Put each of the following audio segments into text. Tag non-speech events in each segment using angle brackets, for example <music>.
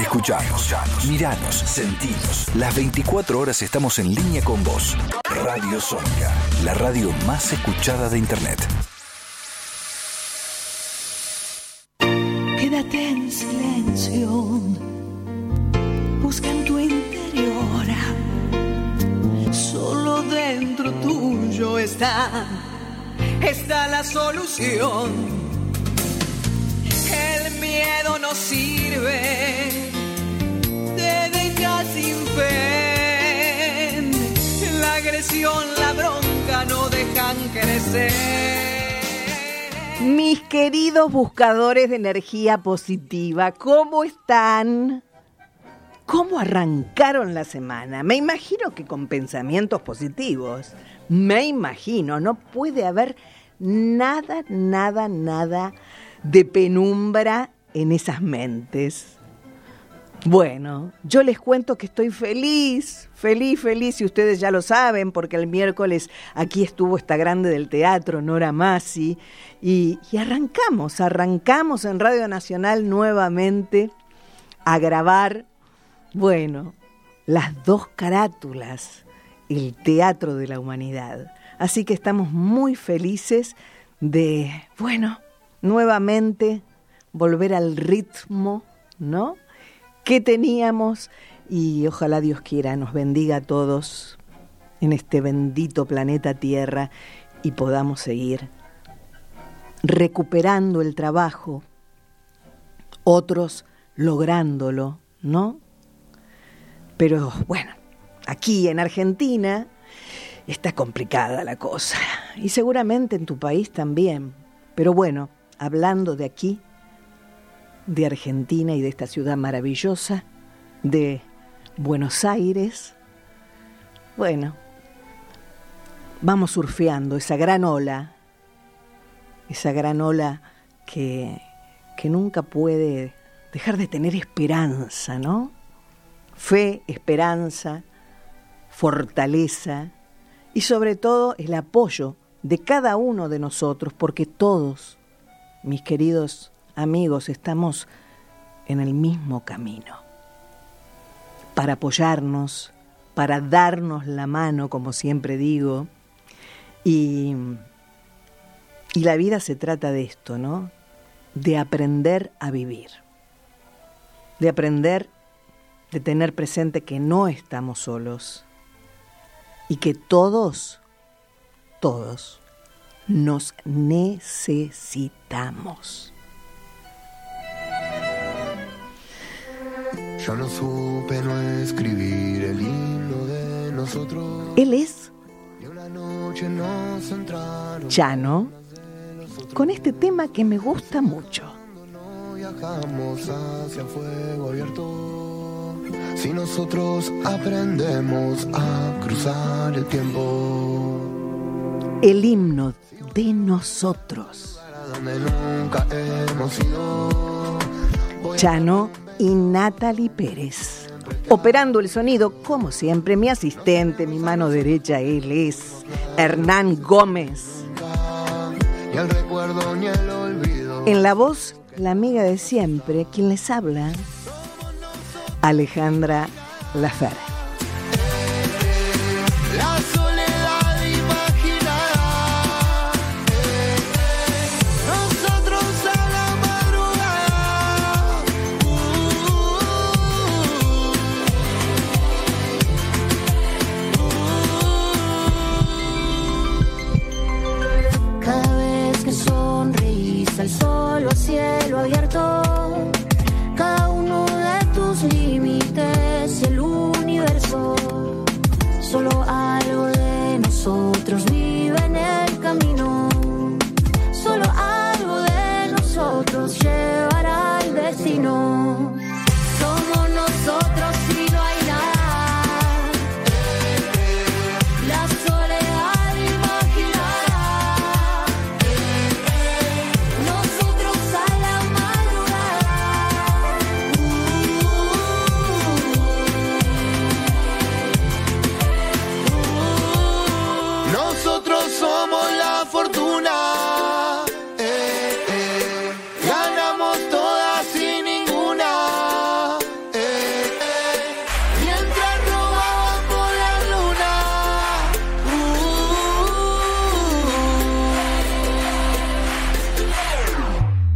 Escuchanos, miranos, sentinos. Las 24 horas estamos en línea con vos. Radio Sónica, la radio más escuchada de Internet. Mis queridos buscadores de energía positiva, ¿cómo están? ¿Cómo arrancaron la semana? Me imagino que con pensamientos positivos. Me imagino, no puede haber nada, nada, nada de penumbra en esas mentes. Bueno, yo les cuento que estoy feliz, feliz, feliz, y ustedes ya lo saben, porque el miércoles aquí estuvo esta grande del teatro, Nora Masi, y, y arrancamos, arrancamos en Radio Nacional nuevamente a grabar, bueno, las dos carátulas, el teatro de la humanidad. Así que estamos muy felices de, bueno, nuevamente volver al ritmo, ¿no? Que teníamos y ojalá Dios quiera nos bendiga a todos en este bendito planeta Tierra y podamos seguir recuperando el trabajo, otros lográndolo, ¿no? Pero bueno, aquí en Argentina está complicada la cosa y seguramente en tu país también. Pero bueno, hablando de aquí, de Argentina y de esta ciudad maravillosa, de Buenos Aires, bueno, vamos surfeando esa gran ola, esa gran ola que, que nunca puede dejar de tener esperanza, ¿no? Fe, esperanza, fortaleza y sobre todo el apoyo de cada uno de nosotros, porque todos, mis queridos amigos, estamos en el mismo camino. Para apoyarnos, para darnos la mano, como siempre digo, y, y la vida se trata de esto, ¿no? De aprender a vivir, de aprender, de tener presente que no estamos solos y que todos, todos, nos necesitamos. Yo no supe no escribir el himno de nosotros. Él es Y una noche nos entraron. Chano, con este tema que me gusta mucho. No viajamos hacia fuego abierto. Si nosotros aprendemos a cruzar el tiempo. El himno de nosotros. Para donde nunca hemos ido. Chano y Natalie Pérez. Operando el sonido, como siempre, mi asistente, mi mano derecha, él es Hernán Gómez. En la voz, la amiga de siempre, quien les habla, Alejandra Lafer.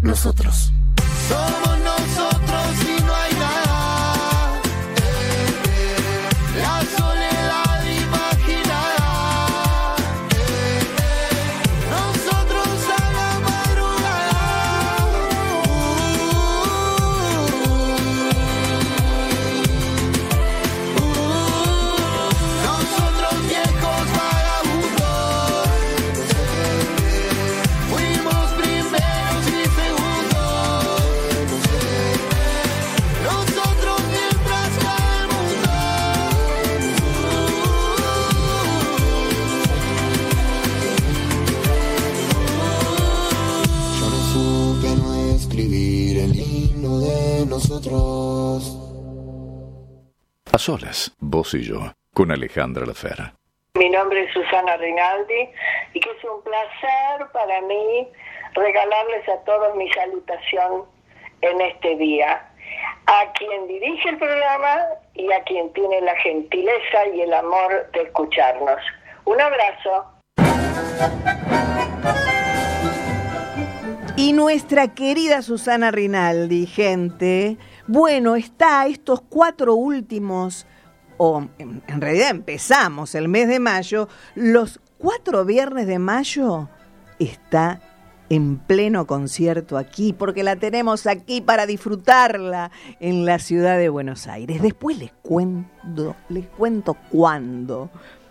nosotros. A solas, vos y yo, con Alejandra Lafera. Mi nombre es Susana Rinaldi y que es un placer para mí regalarles a todos mi salutación en este día. A quien dirige el programa y a quien tiene la gentileza y el amor de escucharnos. Un abrazo. Y nuestra querida Susana Rinaldi, gente, bueno, está estos cuatro últimos, o en, realidad empezamos el mes de mayo, los cuatro viernes de mayo está en pleno concierto aquí, porque la tenemos aquí para disfrutarla en la ciudad de Buenos Aires. Después les cuento, les cuento cuándo.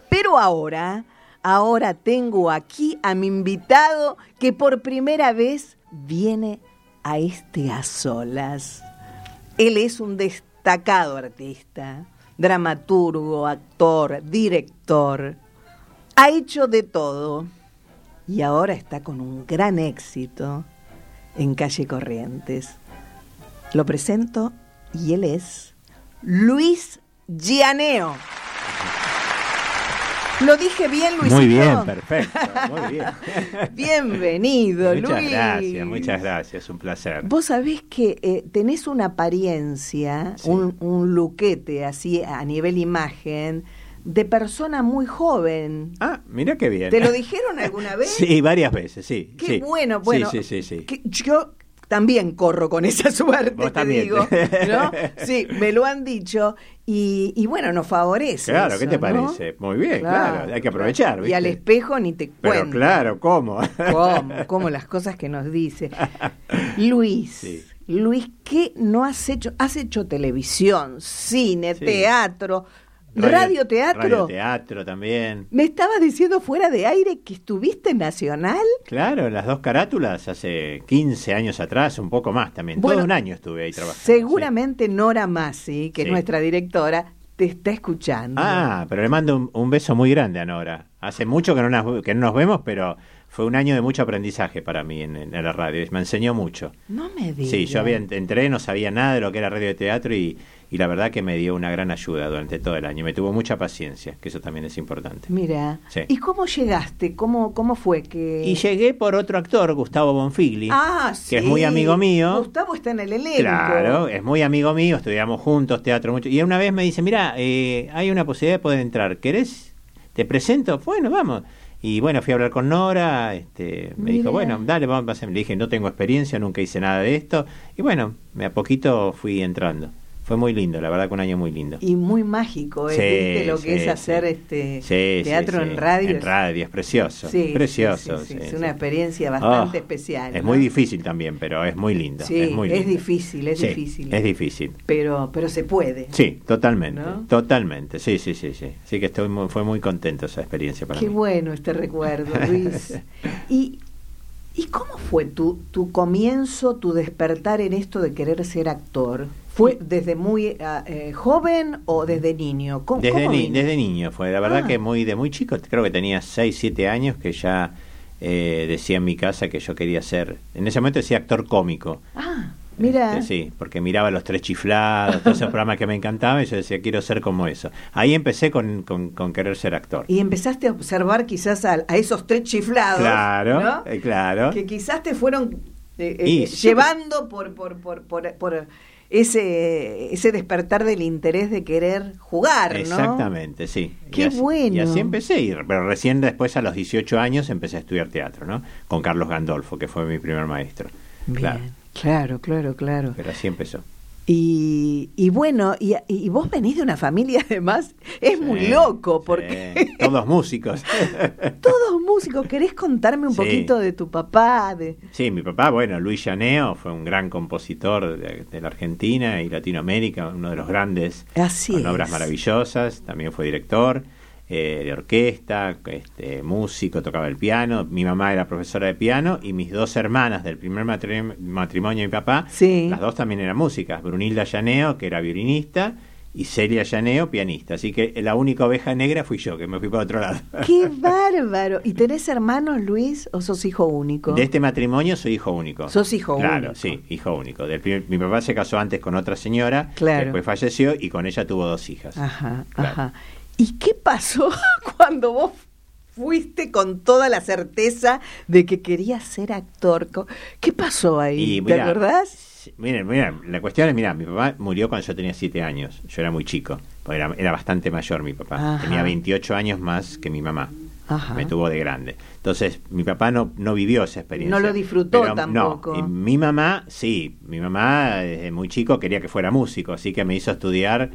Pero ahora, ahora tengo aquí a mi invitado que por primera vez viene a este a solas. Él es un destacado artista, dramaturgo, actor, director. Ha hecho de todo y ahora está con un gran éxito en Calle Corrientes. Lo presento y él es Luis Gianeo. ¿Lo dije bien, Luisito? Muy bien, perfecto, muy bien. <laughs> Bienvenido, muchas Luis. gracias, muchas gracias, un placer. Vos sabés que eh, tenés una apariencia, Sí. un, un luquete así a nivel imagen, de persona muy joven. Ah, mira qué bien. ¿Te lo dijeron alguna <laughs> vez? Sí, varias veces, sí. Qué sí. bueno, bueno. Sí, sí, sí. sí. que yo también corro con esa <laughs> suerte, Vos te también. digo. ¿no? <laughs> Sí, me lo han dicho. Y, y bueno, nos favorece. Claro, ¿qué te ¿no? parece? Muy bien, claro, hay que aprovechar, Y al espejo ni te Pero cuento. claro, ¿cómo? ¿Cómo? <laughs> ¿Cómo las cosas que nos dice? Luis, Sí. Luis, ¿qué no has hecho? Has hecho televisión, cine, Sí. teatro, radioteatro. Radioteatro también. Me estabas diciendo fuera de aire que estuviste en Nacional. Claro, las dos carátulas hace 15 años atrás, un poco más también. Bueno, Todo un año estuve ahí trabajando. Seguramente Nora Massi, que es nuestra directora, te está escuchando. Ah, pero le mando un, un beso muy grande a Nora. Hace mucho que no, nos, que no nos vemos, pero fue un año de mucho aprendizaje para mí en, en la radio. Me enseñó mucho. No me digas. Sí, yo había, entré, no sabía nada de lo que era radio de teatro y, y la verdad que me dio una gran ayuda durante todo el año. Me tuvo mucha paciencia, que eso también es importante. Mira, Sí. ¿y cómo llegaste? ¿Cómo, cómo fue que...? Y llegué por otro actor, Gustavo Bonfigli, Ah, sí. que es muy amigo mío. Gustavo está en el elenco. Claro, es muy amigo mío, estudiamos juntos teatro mucho. Y una vez me dice, mira, eh, hay una posibilidad de poder entrar, ¿querés? ¿Te presento? Bueno, vamos. Y bueno, fui a hablar con Nora, este, me Mira. dijo, bueno, dale, vamos a hacer. Le dije, no tengo experiencia, nunca hice nada de esto. Y bueno, a poquito fui entrando. Fue muy lindo, la verdad que un año muy lindo. Y muy mágico, ¿eh? Sí, ¿Viste lo que es hacer este Sí, teatro en radio? En radio, es precioso. Sí, precioso. es una experiencia bastante Oh, especial. Es ¿no? muy difícil también, pero es muy lindo. Sí, es, muy es difícil, es Sí, difícil. Es difícil. Pero, pero se puede. Sí, totalmente, ¿No? totalmente, sí, sí, sí, sí. Así que estoy muy- fue muy contento esa experiencia para Qué mí. bueno este recuerdo, <laughs> Luis. ¿Y, ¿Y cómo fue tu, tu comienzo, tu despertar en esto de querer ser actor? ¿Fue desde muy eh, joven o desde niño? ¿Cómo, Desde, cómo ni- desde niño fue, la verdad Ah. que muy de muy chico, creo que tenía 6, 7 años que ya eh, decía en mi casa que yo quería ser, en ese momento decía actor cómico. Ah, mira. Este, sí, porque miraba los tres chiflados, todos esos programas que me encantaban y yo decía, quiero ser como eso. Ahí empecé con, con, con querer ser actor. Y empezaste a observar quizás a, a esos tres chiflados. Claro, ¿no? eh, claro. Que quizás te fueron eh, eh, Y llevando por, por, por, por, por ese, ese despertar del interés de querer jugar, ¿no? Exactamente, sí. Qué y así, bueno. Y así empecé, y- pero recién después a los 18 años empecé a estudiar teatro, ¿no? Con Carlos Gandolfo, que fue mi primer maestro. Bien, Claro, claro, claro, claro. pero así empezó. Y, y bueno, y, y vos venís de una familia <laughs> además, es muy loco, sí, porque <laughs> <laughs> todos músicos. todos músicos, ¿querés contarme un Sí. poquito de tu papá? De... Sí, mi papá, bueno, Luis Llaneo fue un gran compositor de, de la Argentina y Latinoamérica, uno de los grandes, Así con es. obras maravillosas, también fue director eh, de orquesta, este, músico, tocaba el piano, mi mamá era profesora de piano y mis dos hermanas del primer matri- matrimonio de mi papá, Sí. las dos también eran músicas, Brunilda Llaneo, que era violinista, y Celia Llaneo, pianista. Así que la única oveja negra fui yo, que me fui para otro lado. <laughs> ¡Qué bárbaro! ¿Y tenés hermanos, Luis, o sos hijo único? De este matrimonio soy hijo único. Sos hijo claro, único. sí, hijo único. Del primer- mi papá se casó antes con otra señora, Claro. después falleció y con ella tuvo dos hijas. Ajá, Claro. ajá. ¿Y qué pasó <laughs> cuando vos fuiste con toda la certeza de que querías ser actor? ¿Qué pasó ahí? Y ¿Te acordás? sí, Miren, miren, la cuestión es, mira, mi papá murió cuando yo tenía siete años. Yo era muy chico, era, era bastante mayor mi papá. Ajá. Tenía 28 años más que mi mamá. Ajá. Me tuvo de grande. Entonces, mi papá no, no vivió esa experiencia. No lo disfrutó Pero, tampoco. No, y mi mamá, sí. Mi mamá, desde muy chico, quería que fuera músico, así que me hizo estudiar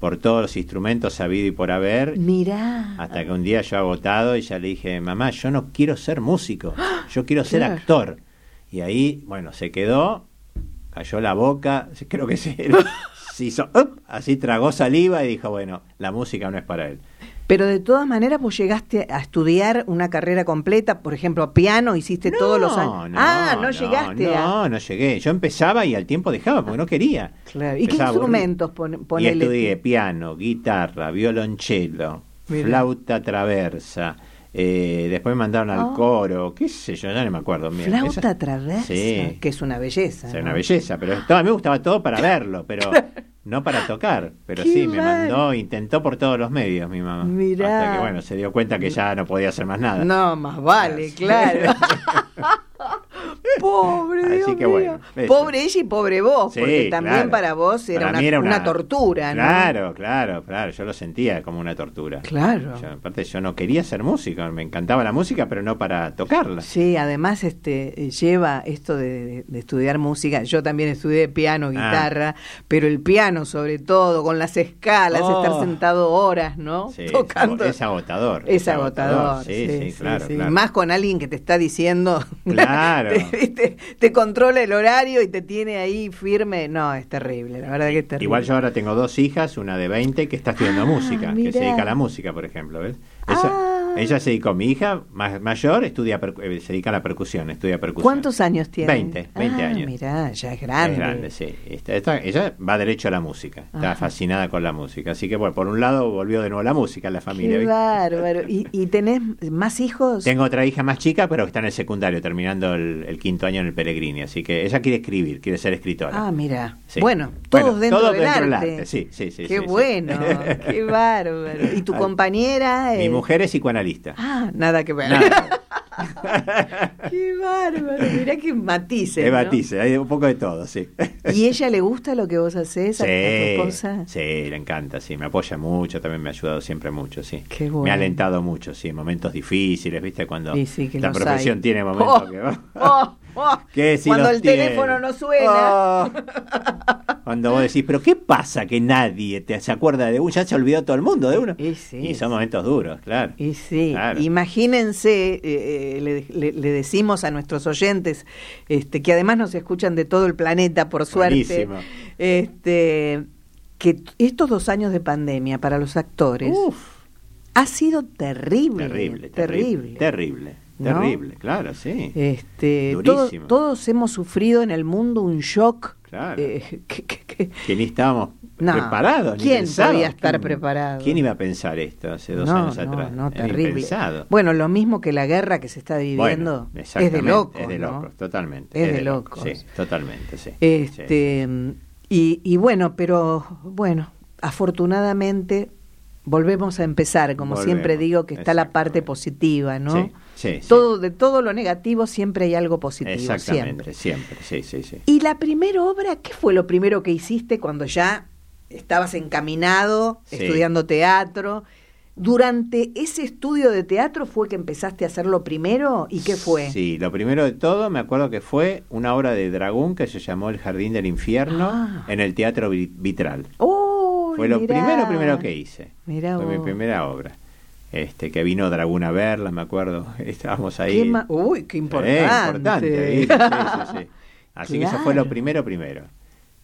por todos los instrumentos sabido y por haber. Mirá. Hasta que un día yo agotado y ya le dije, mamá, yo no quiero ser músico, yo quiero ser Claro. actor. Y ahí, bueno, se quedó, cayó la boca, <laughs> creo que se, se hizo, ¡up! así tragó saliva y dijo, bueno, la música no es para él. Pero de todas maneras vos llegaste a estudiar una carrera completa, por ejemplo, piano, hiciste todos los años. ah, no, llegaste no, a... no llegué. Yo empezaba y al tiempo dejaba porque no quería. Claro. ¿Y qué Empezaba instrumentos pon, Y estudié piano, guitarra, violonchelo, flauta traversa. eh, después me mandaron al Ah. coro, qué sé yo, ya no me acuerdo. Mira, Flauta esa- traversa, Sí. que es una belleza. Sea, ¿no? una belleza, pero todo, a mí me gustaba todo para <laughs> verlo, pero no para tocar. Pero sí, me mandó, intentó por todos los medios mi mamá. Mirá. Hasta que bueno, se dio cuenta que ya no podía hacer más nada. No, más vale, claro. <laughs> pobre, Así Dios que mío. bueno, eso. Pobre ella y pobre vos, Sí, porque también claro. para vos era, Para una, era una tortura, ¿no? Claro, claro, claro. Yo lo sentía como una tortura. Claro. Yo, aparte, yo no quería ser músico. Me encantaba la música, pero no para tocarla. Sí, además este lleva esto de, de- de estudiar música. Yo también estudié piano, Ah. guitarra, pero el piano sobre todo, con las escalas, Oh. estar sentado horas, ¿no? Sí, Tocando. Es agotador. Es agotador. Sí, sí, claro, claro. Más con alguien que te está diciendo. <laughs> Claro. Te, controla el horario y te tiene ahí firme. No, es terrible, la verdad que es terrible. Igual yo ahora tengo dos hijas, una de 20 que está estudiando Ah, música, que se dedica a la música, por ejemplo, ¿ves? Ah. Ella se dedicó, mi hija más, mayor estudia eh, se dedica a la percusión, estudia percusión. ¿Cuántos años tiene? 20, 20 ah, años. Mirá, ya es grande. Es grande, sí. Esta- esta- ella va derecho a la música, está Ajá. fascinada con la música. Así que, bueno, por un lado volvió de nuevo la música a la familia. Qué bárbaro. ¿Y, y tenés más hijos? Tengo otra hija más chica, pero que está en el secundario, terminando el, el quinto año en el Peregrini. Así que ella quiere escribir, quiere ser escritora. Ah, mira. Sí. Bueno, todos Bueno, dentro, todos del, dentro del arte. arte, sí, sí, sí, Qué sí, sí. bueno, qué <laughs> bárbaro. ¿Y tu compañera? Mi mujer es psicoanalista. Ah, nada que ver. Nada. <laughs> qué bárbaro. Mirá qué matices. Es ¿no? matices, hay un poco de todo, sí. ¿Y ella le gusta lo que vos haces a, a tu esposa? sí, le encanta, sí, me apoya mucho, también me ha ayudado siempre mucho, sí. Qué Me bueno. ha alentado mucho, sí, en momentos difíciles, ¿viste? Cuando Sí, sí, que la profesión hay. tiene momentos Oh, que... oh, oh. <laughs> que si Cuando el tiene. teléfono no suena. <laughs> Cuando vos decís, pero ¿qué pasa que nadie te, se acuerda de uno? Ya se olvidó todo el mundo de uno. Y sí, y son sí. momentos duros, claro. Y sí, Claro. imagínense, eh, eh, le, le- le decimos a nuestros oyentes, este, que además nos escuchan de todo el planeta, por suerte, Buenísimo. este, que estos dos años de pandemia para los actores Uf, ha sido terrible, terrible, terrible, terrible. terrible, ¿No? terrible, claro, sí. Este, todo- Durísimo. todos hemos sufrido en el mundo un shock. Claro. eh, <laughs> que- que- que- que ni estábamos No, preparados. ni ¿quién pensábamos. podía estar ¿Quién- preparado? ¿Quién iba a pensar esto hace dos no, años no, atrás? no, terrible. Bueno, lo mismo que la guerra que se está viviendo Bueno, es de locos. Es de locos, totalmente. Es de locos. Sí, totalmente, sí. Este, y, y bueno, pero bueno, afortunadamente volvemos a empezar, como Volvemos, siempre digo, que está la parte positiva, ¿no? Sí, sí, sí. Todo, de todo lo negativo siempre hay algo positivo, Exactamente, siempre. siempre, sí, sí, sí. Y la primera obra, ¿qué fue lo primero que hiciste cuando ya estabas encaminado, Sí. estudiando teatro? Durante ese estudio de teatro fue que empezaste a hacerlo primero y qué fue? Sí, lo primero de todo, me acuerdo que fue una obra de Dragón que se llamó El Jardín del Infierno Ah. en el Teatro Vi- Vitral. ¡Oh! Fue lo primero, primero que hice. Mirá fue mi primera obra. Este, que vino Dragón a verla, me acuerdo. <laughs> Estábamos ahí. Qué Uy, qué Eh, importante. importante, ¿viste? Sí, sí, sí. Así que eso fue lo primero, primero.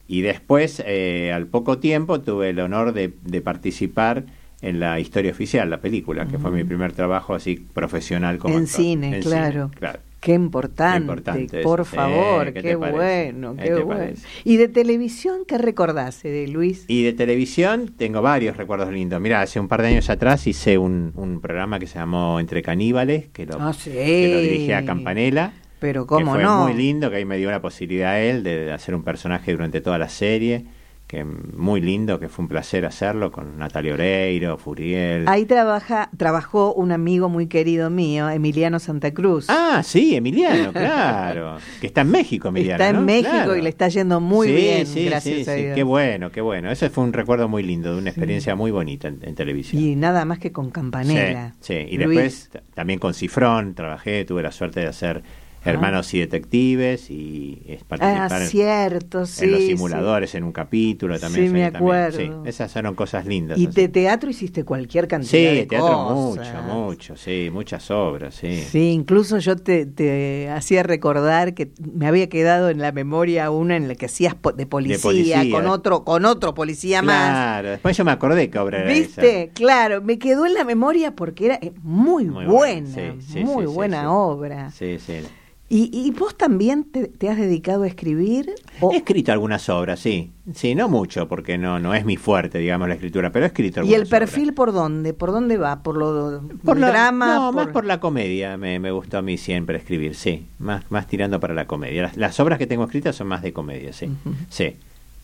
Y después, eh, al poco tiempo, tuve el honor de, de participar en la historia oficial, la película, que fue mi primer trabajo así profesional como En actor. cine, claro. claro. Qué importante, importante por eso. Favor, ¿qué qué, bueno, ¿Qué qué bueno. parece? ¿Y de televisión qué recordás, de Luis? Y de televisión tengo varios recuerdos lindos. Mira, hace un par de años atrás hice un, un programa que se llamó Entre Caníbales, que lo, Ah, sí. que lo dirigía Campanella. Pero cómo que fue no. muy lindo, que ahí me dio la posibilidad a él de hacer un personaje durante toda la serie, que muy lindo, que fue un placer hacerlo con Natalia Oreiro, Furiel. Ahí trabaja, trabajó un amigo muy querido mío, Emiliano Santa Cruz. Ah, sí, Emiliano, claro. <laughs> que está en México, Emiliano. está en ¿no? México Claro. y le está yendo muy Sí, bien, sí, gracias sí, a. Dios. Qué bueno, qué bueno. Ese fue un recuerdo muy lindo, de una experiencia muy bonita en, en televisión. Y nada más que con Campanella. Sí. Y Luis, después también con Cifrón trabajé, tuve la suerte de hacer Hermanos y Detectives y es Ah, participar en- cierto, sí. en los sí. simuladores en un capítulo también. Sí, me también. acuerdo. Sí, esas fueron cosas lindas. Y así. de teatro hiciste cualquier cantidad Sí, de teatro cosas. mucho, mucho, sí, muchas obras, sí. Sí, incluso yo te, te hacía recordar que me había quedado en la memoria una en la que hacías de policía, policía. con otro con otro policía más. Claro, después yo me acordé que obra era ¿Viste? Claro, me quedó en la memoria porque era eh, muy, Muy buena, muy buena obra. esa. Sí, sí. ¿Y, y vos también te, te has dedicado a escribir? O- He escrito algunas obras, sí. Sí, no mucho, porque no, no es mi fuerte, digamos, la escritura, pero he escrito ¿Y el algunas perfil obras. por dónde? ¿Por dónde va? ¿Por lo Por la, drama? No, más por la comedia me, me gustó a mí siempre escribir, sí. Más, más tirando para la comedia. Las, las obras que tengo escritas son más de comedia, sí. Sí.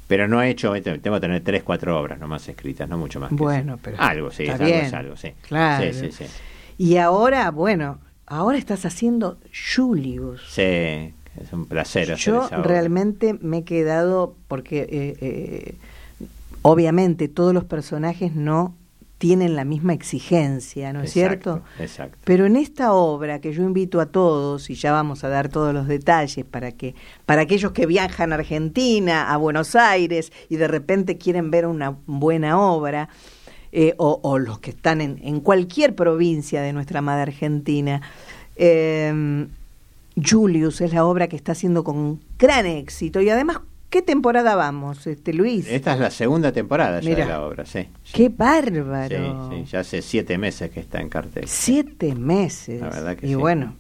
Pero no he hecho, tengo que tener tres, cuatro obras nomás escritas, no mucho más. Bueno, pero Algo, sí, es algo, es algo, sí. Claro. Sí, sí, sí. Y ahora, bueno, ahora estás haciendo Julius. Sí, es un placer hacer Yo esa obra. realmente me he quedado, porque eh, eh, obviamente todos los personajes no tienen la misma exigencia, ¿no es Exacto, cierto? Exacto. Pero en esta obra que yo invito a todos, y ya vamos a dar todos los detalles para que, para aquellos que viajan a Argentina, a Buenos Aires, y de repente quieren ver una buena obra, eh, o, o los que están en, en cualquier provincia de nuestra amada Argentina, eh, Julius es la obra que está haciendo con gran éxito. Y además, ¿qué temporada vamos, este Luis? Esta es la segunda temporada ya de la obra, sí. sí. ¡Qué Sí, bárbaro! sí, ya hace siete meses que está en cartel. Siete meses. La verdad que y sí. bueno,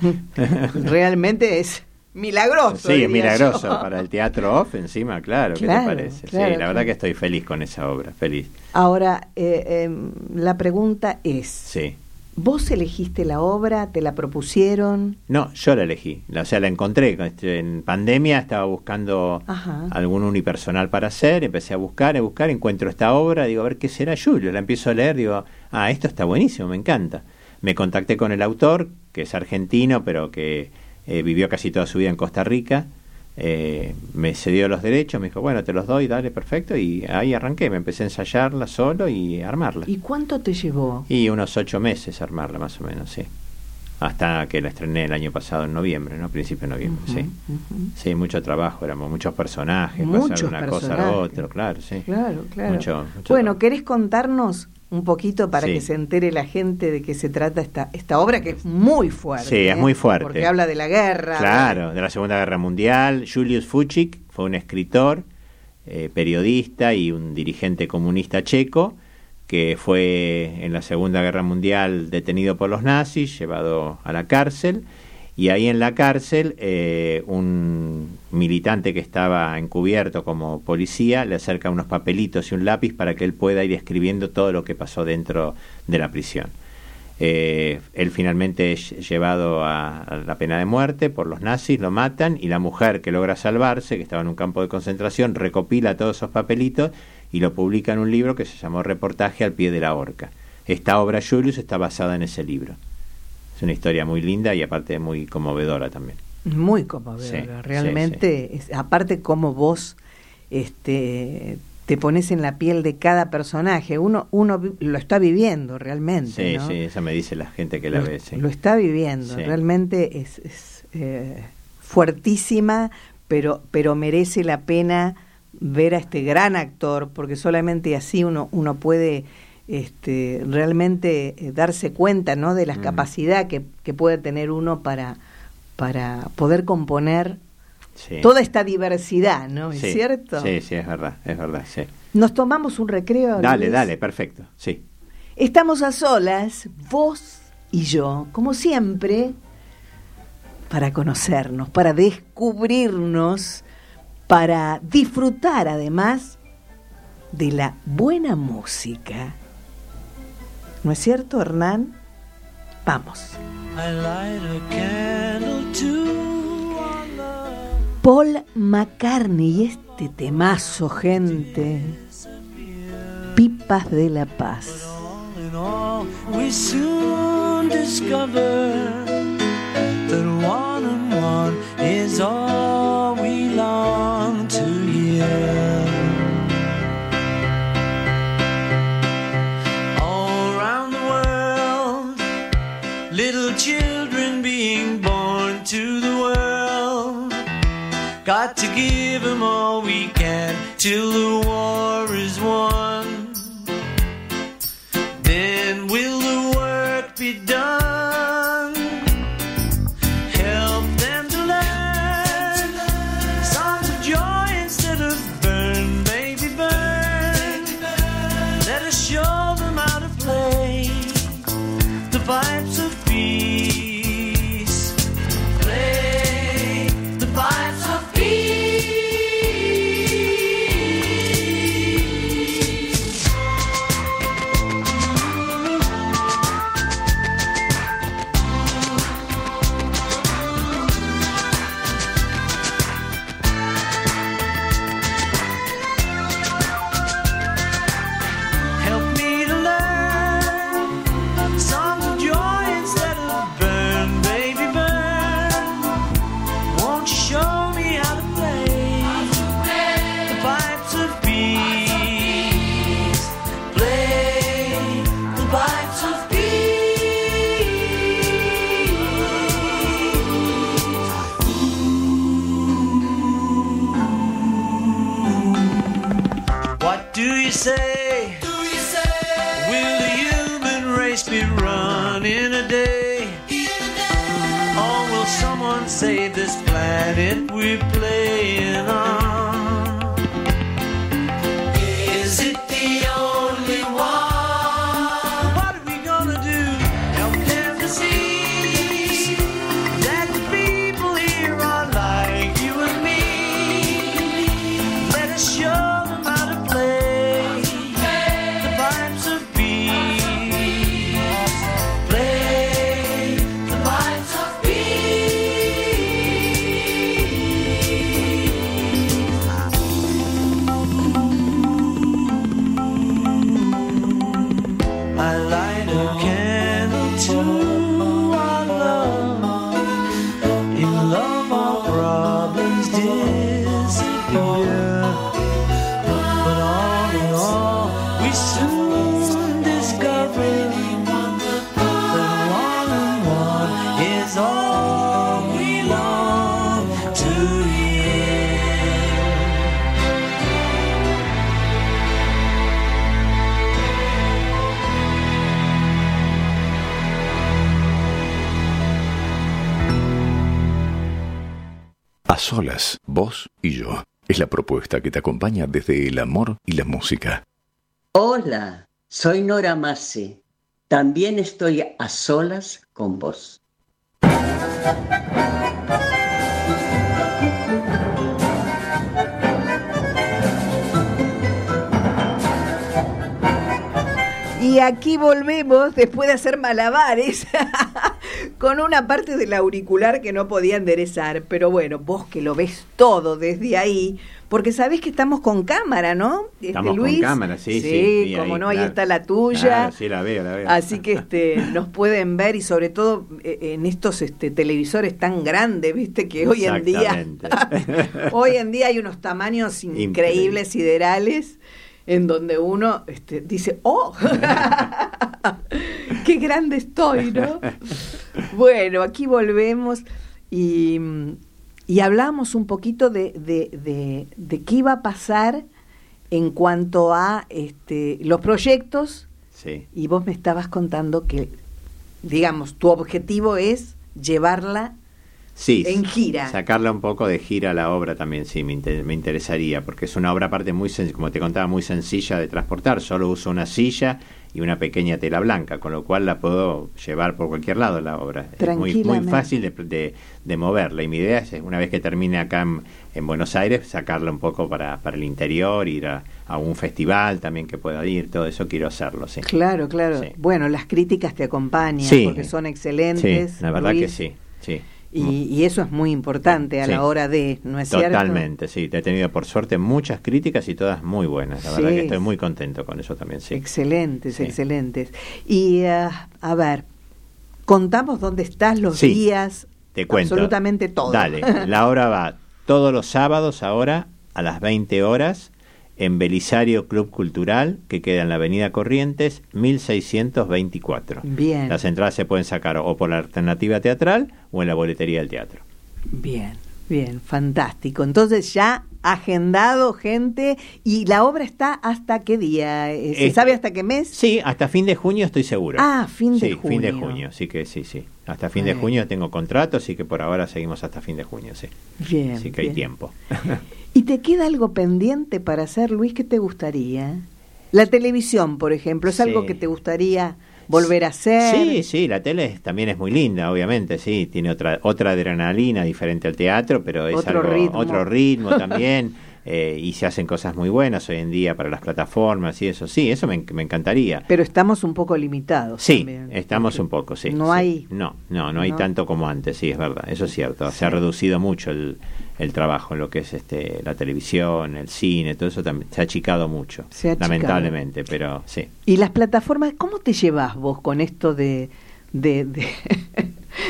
<laughs> realmente es milagroso. Sí, es milagroso yo. para el teatro off encima, claro, ¿qué Claro, te parece? claro, sí, la verdad que estoy feliz con esa obra, feliz. Ahora, eh, em, la pregunta es, Sí. ¿vos elegiste la obra? ¿Te la propusieron? No, yo la elegí, o sea, la encontré. este, En pandemia estaba buscando Ajá. algún unipersonal para hacer, empecé a buscar, a buscar, encuentro esta obra, digo, a ver qué será Julio. La empiezo a leer, digo, ah, esto está buenísimo, me encanta. Me contacté con el autor, que es argentino, pero que eh, vivió casi toda su vida en Costa Rica. Eh, me cedió los derechos, me dijo, bueno, te los doy, dale, perfecto. Y ahí arranqué, me empecé a ensayarla solo y armarla. ¿Y cuánto te llevó? Y unos ocho meses armarla, más o menos, sí. Hasta que la estrené el año pasado, en noviembre, ¿no? Principio de noviembre, sí. Sí, mucho trabajo, éramos muchos personajes, Muchos pasar una cosa a otra, claro, sí. Claro, claro. Mucho- mucho bueno, trabajo. ¿querés contarnos un poquito para Sí. que se entere la gente de qué se trata esta, esta obra que es muy fuerte? Sí, es ¿eh? muy fuerte. Porque habla de la guerra. Claro, de la Segunda Guerra Mundial. Julius Fuchik fue un escritor, eh, periodista y un dirigente comunista checo que fue en la Segunda Guerra Mundial detenido por los nazis, llevado a la cárcel, y ahí en la cárcel eh, un militante que estaba encubierto como policía le acerca unos papelitos y un lápiz para que él pueda ir escribiendo todo lo que pasó dentro de la prisión. Eh, él finalmente es llevado a, a la pena de muerte por los nazis, lo matan y la mujer que logra salvarse, que estaba en un campo de concentración, recopila todos esos papelitos y lo publica en un libro que se llamó Reportaje al pie de la horca. Esta obra Julius está basada en ese libro. Es una historia muy linda y aparte muy conmovedora también. Muy conmovedora, Sí, realmente. es- aparte, como vos este, te pones en la piel de cada personaje, uno, uno lo está viviendo realmente. Sí, ¿no? sí, eso me dice la gente que la lo, ve. Sí. lo está viviendo, realmente es, es, eh, fuertísima, pero, pero merece la pena ver a este gran actor, porque solamente así uno, uno puede este, realmente eh, darse cuenta ¿no? de la Mm. capacidad que, que puede tener uno para, para poder componer Sí. toda esta diversidad, ¿no? ¿Es Sí, cierto? Sí, sí, es verdad, es verdad, sí. Nos tomamos un recreo. Dale, Luis? dale, perfecto, sí. Estamos a solas, vos y yo, como siempre, para conocernos, para descubrirnos, para disfrutar además de la buena música. ¿No es cierto, Hernán? Vamos. Paul McCartney y este temazo, gente. Pipas de la Paz. we soon discover that one and one is all long to hear. All around the world, little children being born to the world. Got to give them all we can till the A solas, vos y yo. Es la propuesta que te acompaña desde el amor y la música. Hola, soy Nora Masi. También estoy a solas con vos. Y aquí volvemos después de hacer malabares <laughs> con una parte del auricular que no podía enderezar. Pero bueno, vos que lo ves todo desde ahí, porque sabés que estamos con cámara, ¿no? Este, Estamos con Luis. cámara, sí, sí, Sí, como ahí, no, ahí está la tuya. Claro, sí, la veo, la veo. Así que este, nos pueden ver y sobre todo eh, en estos este, televisores tan grandes, viste que hoy en día, <laughs> hoy en día hay unos tamaños increíbles, siderales, en donde uno este, dice, oh, <laughs> <laughs> qué grande estoy, ¿no? Bueno, aquí volvemos y, y hablamos un poquito de, de, de, de qué iba a pasar en cuanto a este, los proyectos Sí. y vos me estabas contando que, digamos, tu objetivo es llevarla Sí, en gira. Sacarla un poco de gira a la obra también, sí, me, inter- me interesaría, porque es una obra aparte muy, como te contaba, muy sencilla de transportar. Solo uso una silla y una pequeña tela blanca, con lo cual la puedo llevar por cualquier lado la obra. Es muy, muy fácil de, de- de moverla. Y mi idea es, una vez que termine acá en, en Buenos Aires, sacarla un poco para, para el interior, ir a, a un festival también que pueda ir, todo eso quiero hacerlo, sí. Claro, claro. Sí. Bueno, las críticas te acompañan Sí. porque son excelentes. Sí, la verdad Luis, que sí, sí. Y, y eso es muy importante a Sí. la hora de, ¿no es cierto? Totalmente, sí. Te he tenido por suerte muchas críticas y todas muy buenas. La verdad que estoy muy contento con eso también, sí. Excelentes, Sí. excelentes. Y eh, a ver, contamos dónde estás los días. Te cuento. Absolutamente todo. Dale, la obra va todos los sábados ahora a las 20 horas en Belisario Club Cultural, que queda en la Avenida Corrientes, 1624. Bien. Las entradas se pueden sacar o por la alternativa teatral o en la boletería del teatro. Bien, bien, fantástico. Entonces ya agendado gente y la obra está hasta qué día? Eh, ¿Se Eh, sabe hasta qué mes? Sí, hasta fin de junio estoy seguro. Ah, fin de sí, fin de junio. sí que sí, sí. Hasta fin de junio tengo contrato, así que por ahora seguimos hasta fin de junio, sí. Bien. Así que hay tiempo. <laughs> ¿Y te queda algo pendiente para hacer, Luis? ¿Qué te gustaría? La televisión, por ejemplo, ¿es Sí. algo que te gustaría volver a hacer? Sí, sí, la tele es- también es muy linda, obviamente, sí, tiene otra otra adrenalina diferente al teatro, pero es Otro algo ritmo. otro ritmo también <laughs> eh, y se hacen cosas muy buenas hoy en día para las plataformas y eso, sí, eso me, me encantaría. Pero estamos un poco limitados. Sí, también. estamos un poco, sí. No sí. hay- No, no, no hay no. tanto como antes, sí, es verdad, eso es cierto. Se ha reducido mucho el, el trabajo en lo que es este la televisión, el cine, todo eso también se ha achicado mucho, Se ha achicado. lamentablemente, pero sí. Y las plataformas, ¿cómo te llevas vos con esto de, de, de,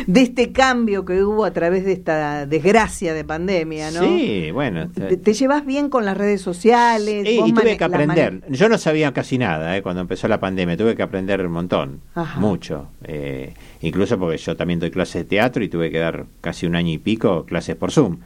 de este cambio que hubo a través de esta desgracia de pandemia, ¿no? Sí, bueno. ¿Te, te llevas bien con las redes sociales? ¿Vos y tuve que aprender. Yo no sabía casi nada eh, cuando empezó la pandemia. Tuve que aprender un montón, Ajá. mucho. Eh, incluso porque yo también doy clases de teatro y tuve que dar casi un año y pico clases por Zoom.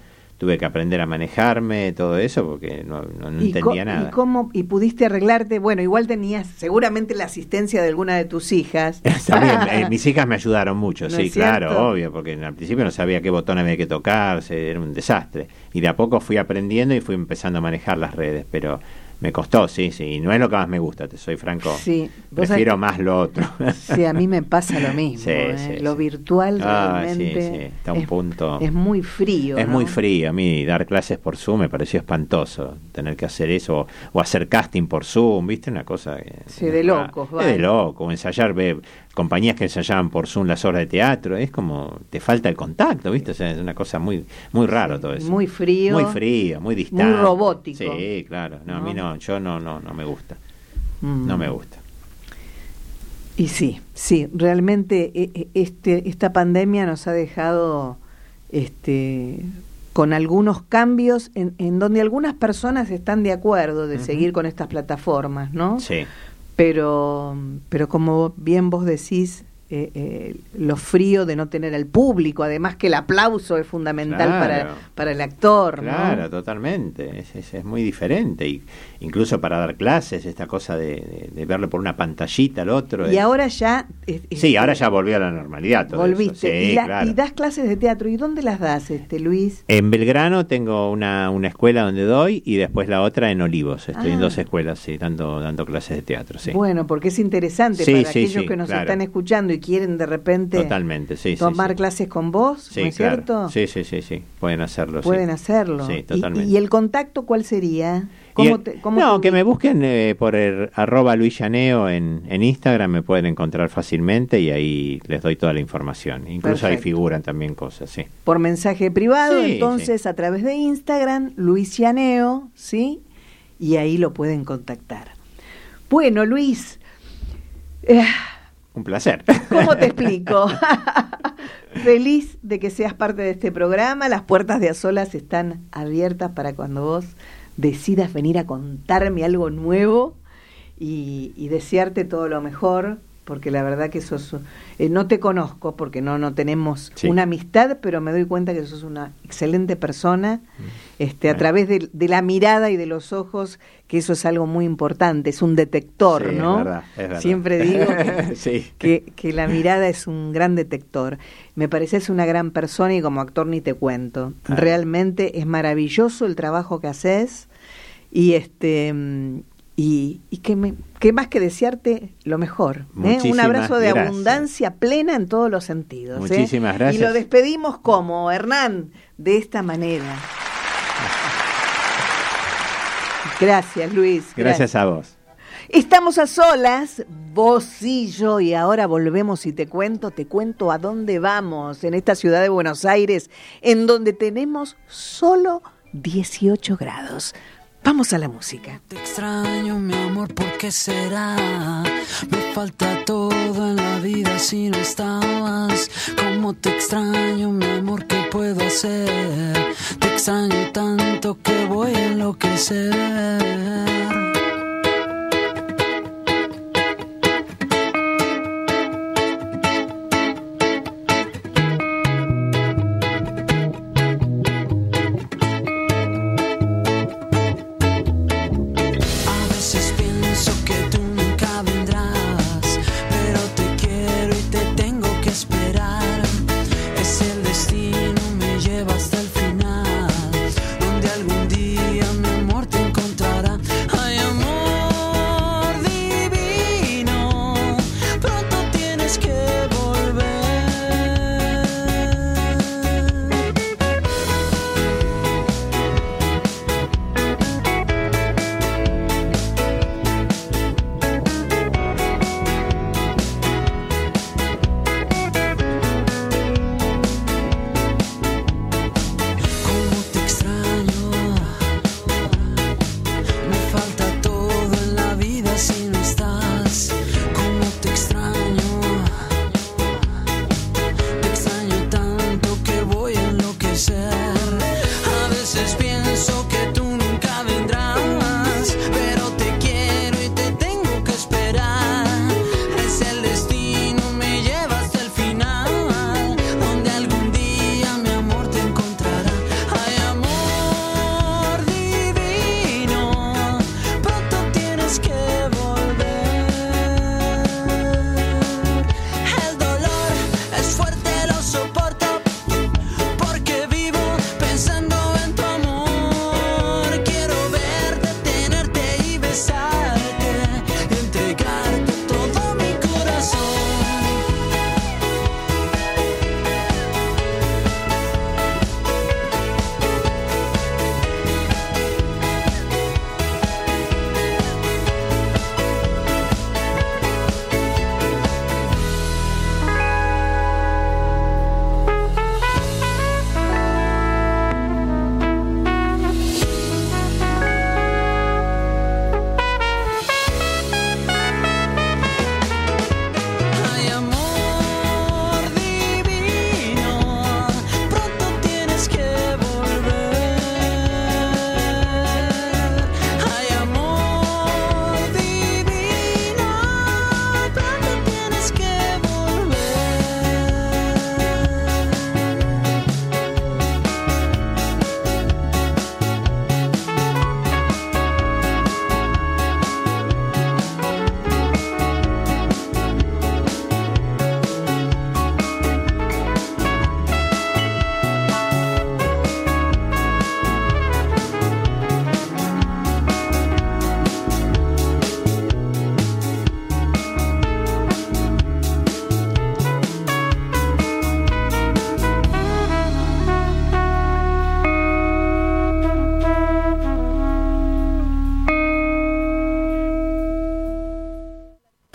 Tuve que aprender a manejarme, todo eso, porque no, no- no ¿Y, co- entendía nada. ¿Y cómo y pudiste arreglarte? Bueno, igual tenías seguramente la asistencia de alguna de tus hijas. <laughs> También, eh, <laughs> mis hijas me ayudaron mucho, ¿No sí, cierto? claro, obvio, porque al principio no sabía qué botón había que tocar, se- era un desastre. Y de a poco fui aprendiendo y fui empezando a manejar las redes, pero me costó, sí, sí, no es lo que más me gusta, te soy franco. Sí, Prefiero más lo otro. Sí, a mí me pasa lo mismo. Sí, ¿eh? sí, lo virtual Ah, realmente sí, está un es, punto- es muy frío. Es ¿no? muy frío, a mí dar clases por Zoom me pareció espantoso, tener que hacer eso, o, o hacer casting por Zoom, ¿viste? Una cosa que... Sí, de locos, Es vale. de loco, ensayar, ve, compañías que ensayaban por Zoom las obras de teatro, es como, te falta el contacto, ¿viste? O sea, es una cosa muy muy raro todo eso. Muy frío. Muy frío, muy distante. Muy robótico. Sí, claro, no, a mí ¿No? No, yo no, no, no me gusta, Mm. no me gusta. Y sí, sí, realmente e- e- este, esta pandemia nos ha dejado este, con algunos cambios en, en donde algunas personas están de acuerdo de seguir con estas plataformas, ¿no? Sí, Pero, pero como bien vos decís, eh, eh, lo frío de no tener al público, además que el aplauso es fundamental Claro. para, para el actor, ¿no? Claro, totalmente. Es, es, es muy diferente. Y incluso para dar clases, esta cosa de, de- de verlo por una pantallita al otro. Y es- ahora ya... Sí, ahora ya volvió a la normalidad. Todo Volviste. Eso. Sí, y, la- claro. y das clases de teatro. ¿Y dónde las das, este Luis? En Belgrano tengo una, una escuela donde doy y después la otra en Olivos. Estoy Ah. en dos escuelas, sí, dando, dando clases de teatro, sí. Bueno, porque es interesante Sí, para aquellos que nos claro. están escuchando y quieren de repente Totalmente, sí, tomar sí. clases con vos, Sí, ¿no es claro. cierto? Sí, sí, sí, sí. Pueden hacerlo. Pueden hacerlo. ¿Y- totalmente. ¿Y, el contacto cuál sería? ¿Cómo el- te- cómo no, te que me busquen eh, por el arroba Luis Llaneo en, en Instagram, me pueden encontrar fácilmente y ahí les doy toda la información. Incluso ahí Perfecto. figuran también cosas, sí. Por mensaje privado, entonces a través de Instagram, Luis Llaneo, ¿sí? Y ahí lo pueden contactar. Bueno, Luis, eh, Un placer. ¿Cómo te <laughs> explico? <laughs> Feliz de que seas parte de este programa. Las puertas de A Solas están abiertas para cuando vos decidas venir a contarme algo nuevo y, y desearte todo lo mejor porque la verdad que sos, eh, no te conozco porque no, no tenemos Sí. una amistad, pero me doy cuenta que sos una excelente persona, este, a Mm. Bueno. través de, de la mirada y de los ojos, que eso es algo muy importante, es un detector, Sí, es ¿no? verdad, es verdad. Siempre digo que, <laughs> Sí. que, que la mirada es un gran detector. Me pareces una gran persona y como actor ni te cuento. Ah. Realmente es maravilloso el trabajo que haces y este mm, y, y que me, qué más que desearte lo mejor. ¿eh? Un abrazo de gracias. abundancia plena en todos los sentidos. ¿eh? Muchísimas gracias. Y lo despedimos como, Hernán, de esta manera. Gracias, Luis. Gracias a vos. Estamos a solas, vos y yo, y ahora volvemos y te cuento, te cuento a dónde vamos en esta ciudad de Buenos Aires, en donde tenemos solo 18 grados. Vamos a la música. Te extraño, mi amor, ¿por qué será? Me falta todo en la vida si no estabas. ¿Cómo te extraño, mi amor? ¿Qué puedo hacer? Te extraño tanto que voy a enloquecer.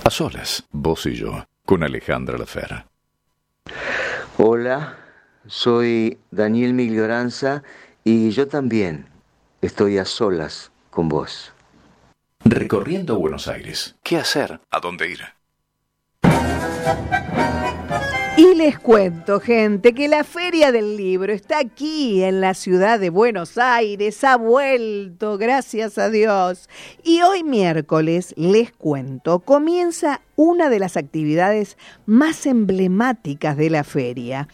A solas, vos y yo, con Alejandra Lafera. Hola, soy Daniel Miglioranza y yo también estoy a solas con vos. Recorriendo Buenos Aires. ¿Qué hacer? ¿A dónde ir? Les cuento, gente, que la Feria del Libro está aquí en la ciudad de Buenos Aires, ha vuelto, gracias a Dios. Y hoy miércoles, les cuento, comienza una de las actividades más emblemáticas de la feria,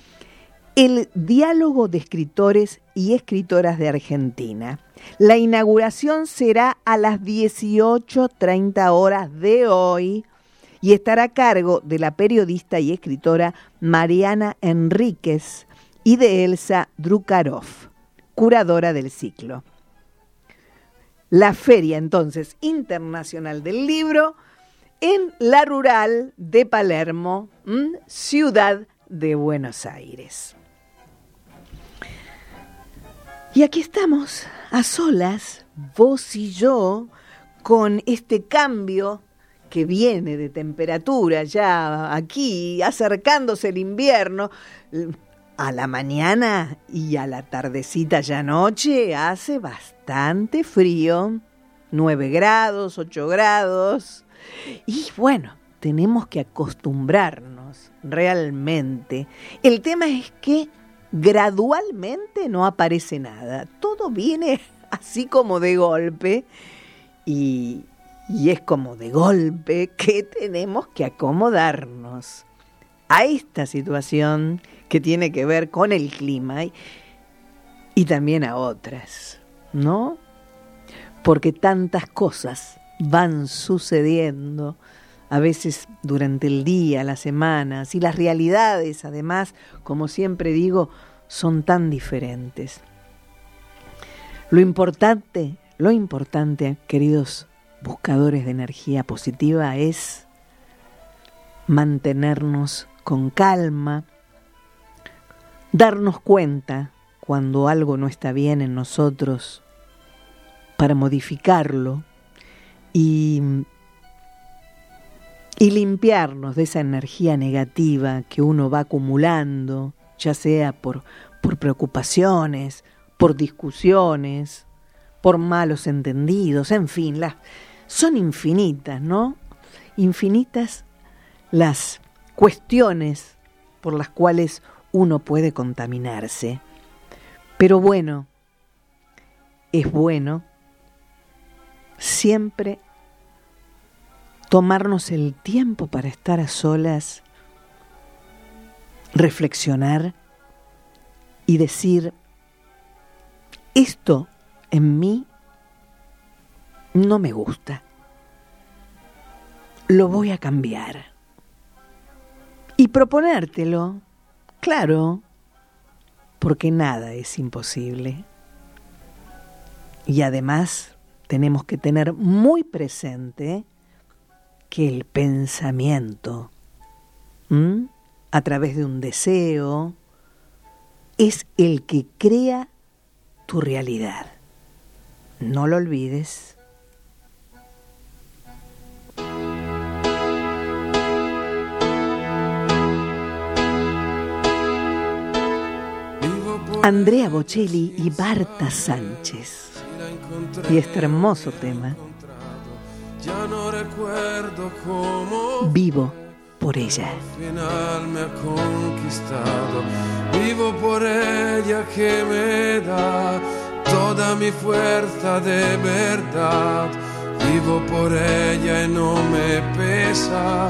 el diálogo de escritores y escritoras de Argentina. La inauguración será a las 18.30 horas de hoy y estará a cargo de la periodista y escritora Mariana Enríquez y de Elsa Drukarov, curadora del ciclo. La Feria entonces Internacional del Libro en la rural de Palermo, ciudad de Buenos Aires. Y aquí estamos, a solas, vos y yo, con este cambio que viene de temperatura ya aquí, acercándose el invierno, a la mañana y a la tardecita ya noche hace bastante frío, 9 grados, 8 grados, y bueno, tenemos que acostumbrarnos realmente. El tema es que gradualmente no aparece nada, todo viene <laughs> así como de golpe y, y es como de golpe que <laughs> tenemos que acomodarnos a esta situación que tiene que ver con el clima y, y también a otras, ¿no? Porque tantas cosas van sucediendo a veces durante el día, las semanas, y las realidades, además, como siempre digo, son tan diferentes. Lo importante, lo importante, queridos buscadores de energía positiva, es mantenernos con calma, darnos cuenta cuando algo no está bien en nosotros para modificarlo y, y limpiarnos de esa energía negativa que uno va acumulando, ya sea por, por preocupaciones, por discusiones, por malos entendidos, en fin, las, son infinitas, ¿no? Infinitas las cuestiones por las cuales uno puede contaminarse. Pero bueno, es bueno siempre tomarnos el tiempo para estar a solas, reflexionar y decir, esto en mí no me gusta, lo voy a cambiar. Y proponértelo, claro, porque nada es imposible. Y además tenemos que tener muy presente que el pensamiento, a través de un deseo, es el que crea tu realidad. No lo olvides. Andrea Bocelli y Barta Sánchez. Y este hermoso tema. Ya no recuerdo cómo Vivo por ella. al final me ha conquistado. Vivo por ella que me da toda mi fuerza de verdad. Vivo por ella y no me pesa.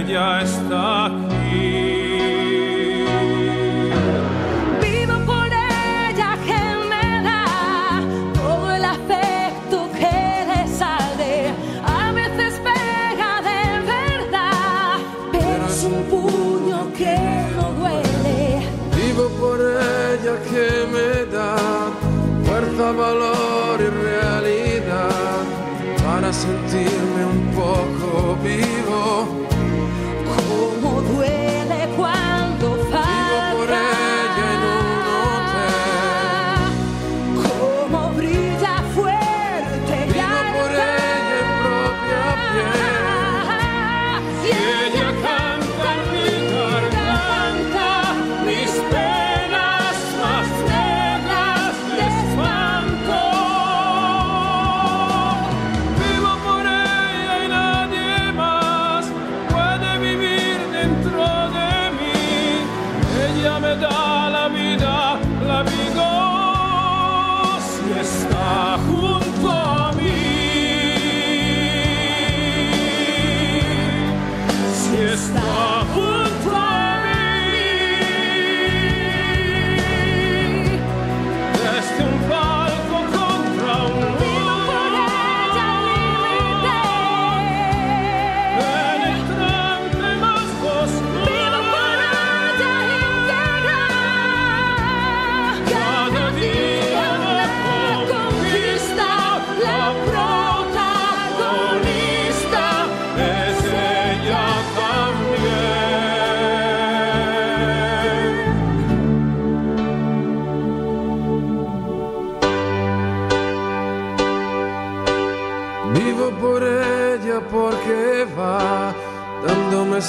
Ella está aquí. Vivo por ella, que me da todo el afecto que deshace. A veces pega de verdad, pero es un puño que no duele. Vivo por ella, que me da fuerza, valor y realidad para sentirme.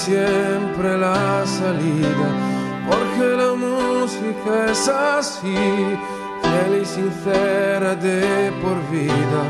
Siempre la salida, porque la música es así, fiel y sincera de por vida.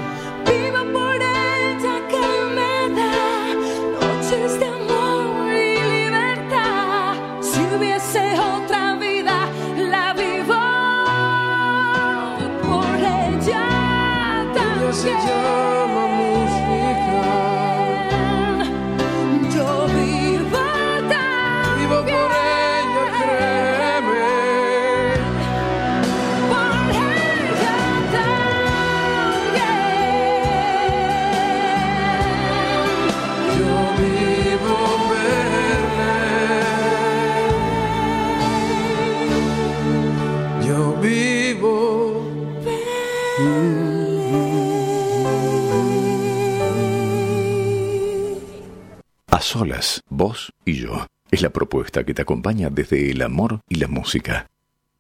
Solas, vos y yo. Es la propuesta que te acompaña desde el amor y la música.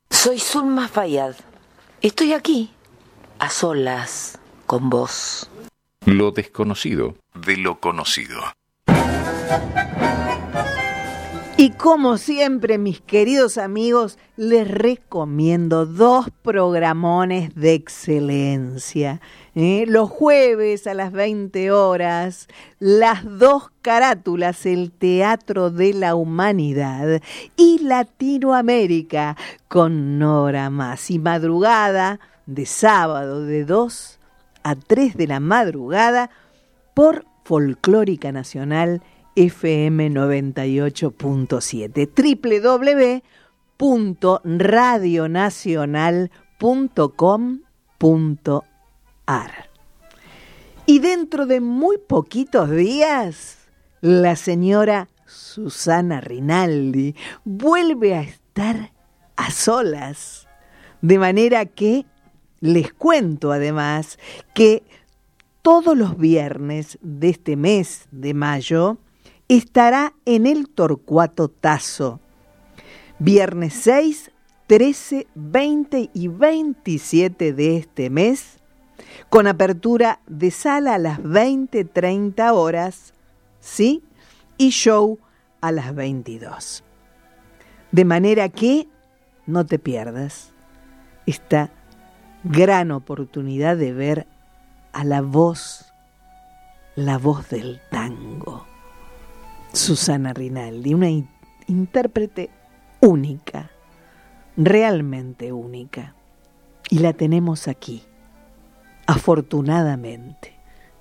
Soy Zulma Fayad. Estoy aquí, a solas, con vos. Lo desconocido de lo conocido. Y como siempre, mis queridos amigos, les recomiendo dos programones de excelencia. ¿Eh? Los jueves a las 20 horas, las dos carátulas, el Teatro de la Humanidad y Latinoamérica con Nora Más. Y madrugada de sábado de 2 a 3 de la madrugada por Folclórica Nacional FM 98.7 www.radionacional.com.ar Y dentro de muy poquitos días, la señora Susana Rinaldi vuelve a estar a solas. De manera que les cuento además que todos los viernes de este mes de mayo estará en el Torcuato Tazo. Viernes 6, 13, 20 y 27 de este mes, con apertura de sala a las 20-30 horas, ¿sí? Y show a las 22. De manera que no te pierdas esta gran oportunidad de ver a la voz, la voz del tango. Susana Rinaldi, una in- intérprete única, realmente única. Y la tenemos aquí, afortunadamente,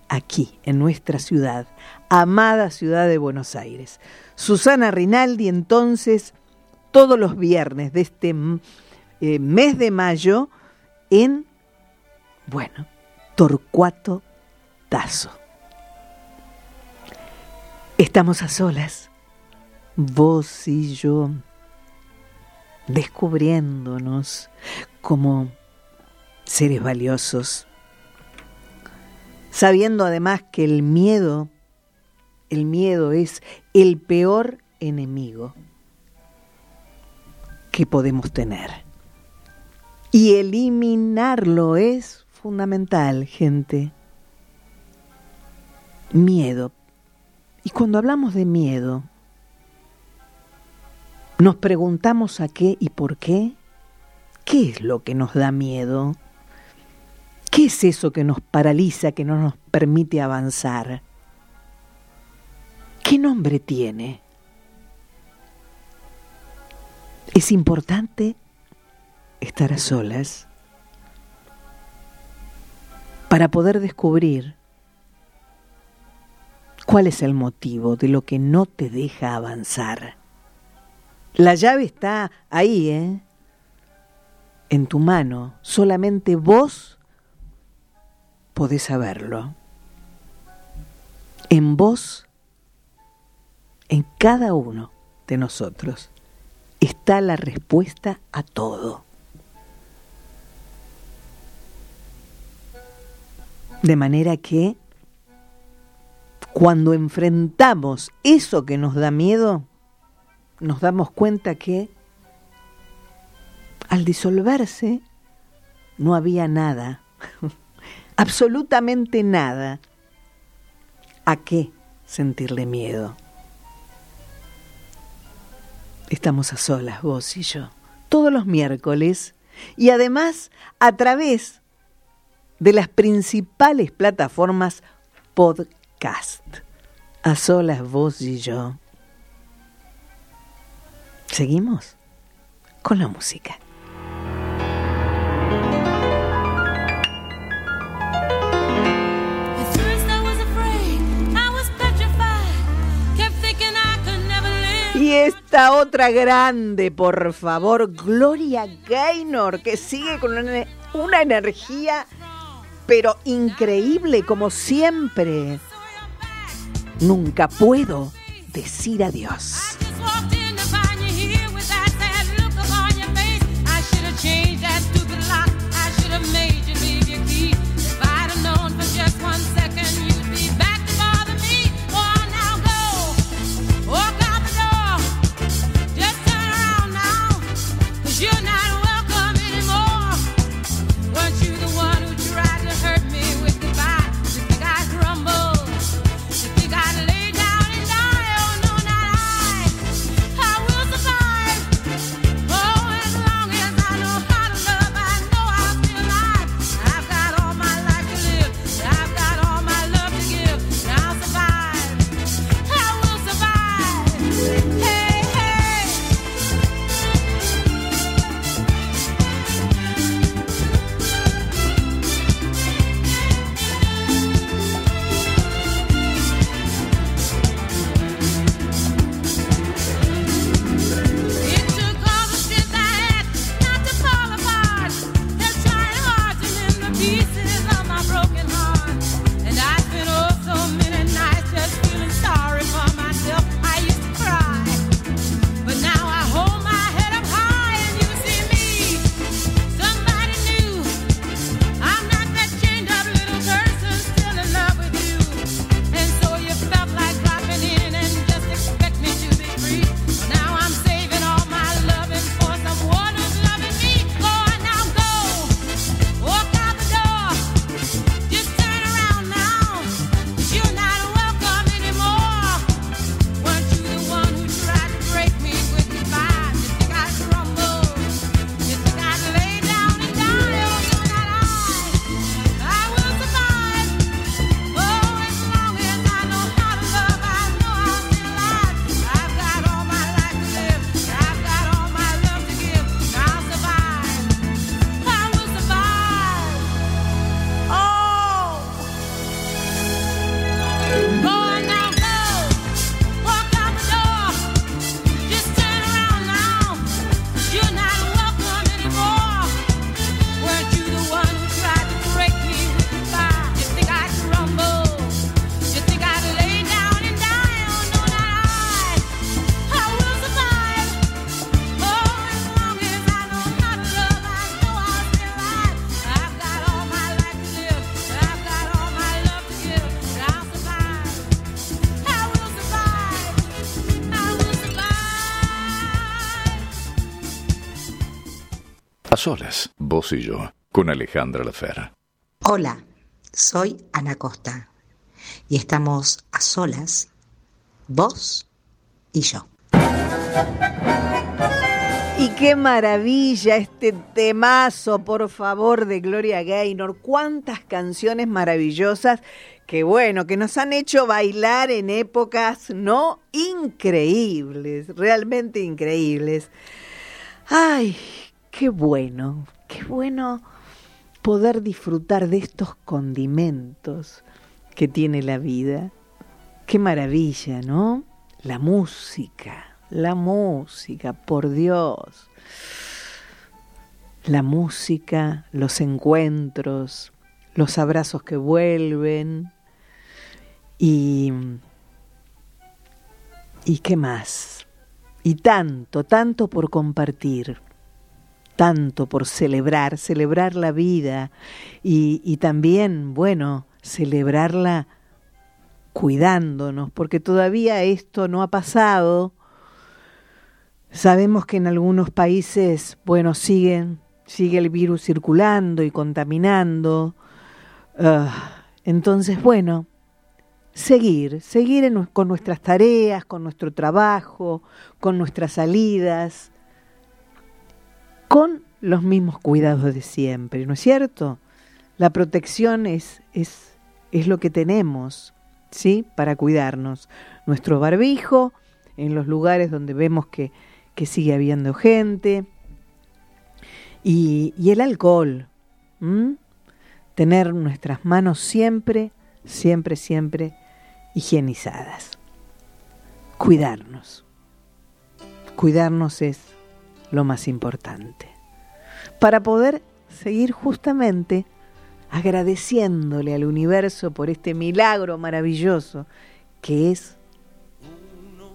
aquí, en nuestra ciudad, amada ciudad de Buenos Aires. Susana Rinaldi, entonces, todos los viernes de este mm, eh, mes de mayo, en, bueno, Torcuato Tazo. Estamos a solas, vos y yo, descubriéndonos como seres valiosos, sabiendo además que el miedo, el miedo es el peor enemigo que podemos tener. Y eliminarlo es fundamental, gente. Miedo. Y cuando hablamos de miedo, nos preguntamos a qué y por qué. ¿Qué es lo que nos da miedo? ¿Qué es eso que nos paraliza, que no nos permite avanzar? ¿Qué nombre tiene? Es importante estar a solas para poder descubrir cuál es el motivo de lo que no te deja avanzar. La llave está ahí, ¿eh? En tu mano. Solamente vos podés saberlo. En vos, en cada uno de nosotros, está la respuesta a todo. De manera que cuando enfrentamos eso que nos da miedo, nos damos cuenta que al disolverse no había nada, <laughs> absolutamente nada. ¿A qué sentirle miedo? Estamos a solas, vos y yo, todos los miércoles y además a través de las principales plataformas podcast. A solas, vos y yo. Seguimos con la música. Esta otra grande, por favor, Gloria Gaynor, que sigue con una, una energía, pero increíble como siempre. Nunca puedo decir adiós. A solas, vos y yo, con Alejandra Lafera. Hola, soy Ana Costa y estamos a solas, vos y yo. Y qué maravilla este temazo, por favor, de Gloria Gaynor. Cuántas canciones maravillosas que bueno, que nos han hecho bailar en épocas no increíbles, realmente increíbles. Ay, qué bueno, qué bueno poder disfrutar de estos condimentos que tiene la vida. Qué maravilla, ¿no? La música, la música, por Dios. La música, los encuentros, los abrazos que vuelven y... ¿Y qué más? Y tanto, tanto por compartir, tanto por celebrar, celebrar la vida y, también, bueno, celebrarla cuidándonos, porque todavía esto no ha pasado. Sabemos que en algunos países, bueno, siguen, sigue el virus circulando y contaminando. Ah, entonces, bueno, seguir, seguir con nuestras tareas, con nuestro trabajo, con nuestras salidas, con los mismos cuidados de siempre, ¿no es cierto? La protección es, es, es lo que tenemos, ¿sí? Para cuidarnos. Nuestro barbijo, en los lugares donde vemos que, que sigue habiendo gente, y, y el alcohol, tener nuestras manos siempre, siempre, siempre higienizadas. Cuidarnos. Cuidarnos es lo más importante. Para poder seguir justamente agradeciéndole al universo por este milagro maravilloso que es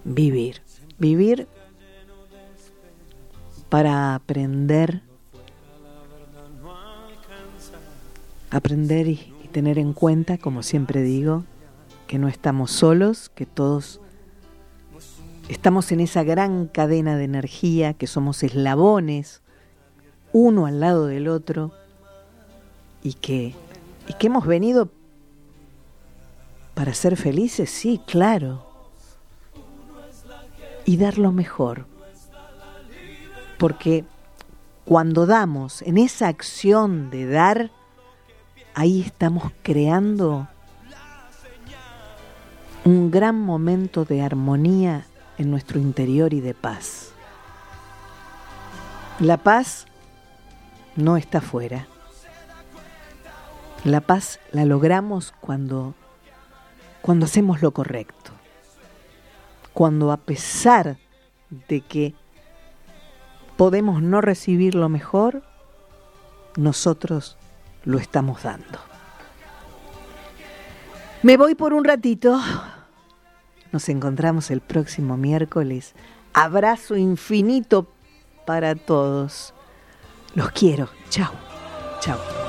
vivir. Vivir para aprender, aprender y, tener en cuenta, como siempre digo, que no estamos solos, que todos estamos en esa gran cadena de energía, que somos eslabones, uno al lado del otro, y que, y que hemos venido para ser felices, sí, claro, y dar lo mejor. Porque cuando damos, en esa acción de dar, ahí estamos creando un gran momento de armonía en nuestro interior y de paz. La paz no está fuera. La paz la logramos cuando cuando hacemos lo correcto. Cuando a pesar de que podemos no recibir lo mejor, nosotros lo estamos dando. Me voy por un ratito. Nos encontramos el próximo miércoles. Abrazo infinito para todos. Los quiero. Chao. Chao.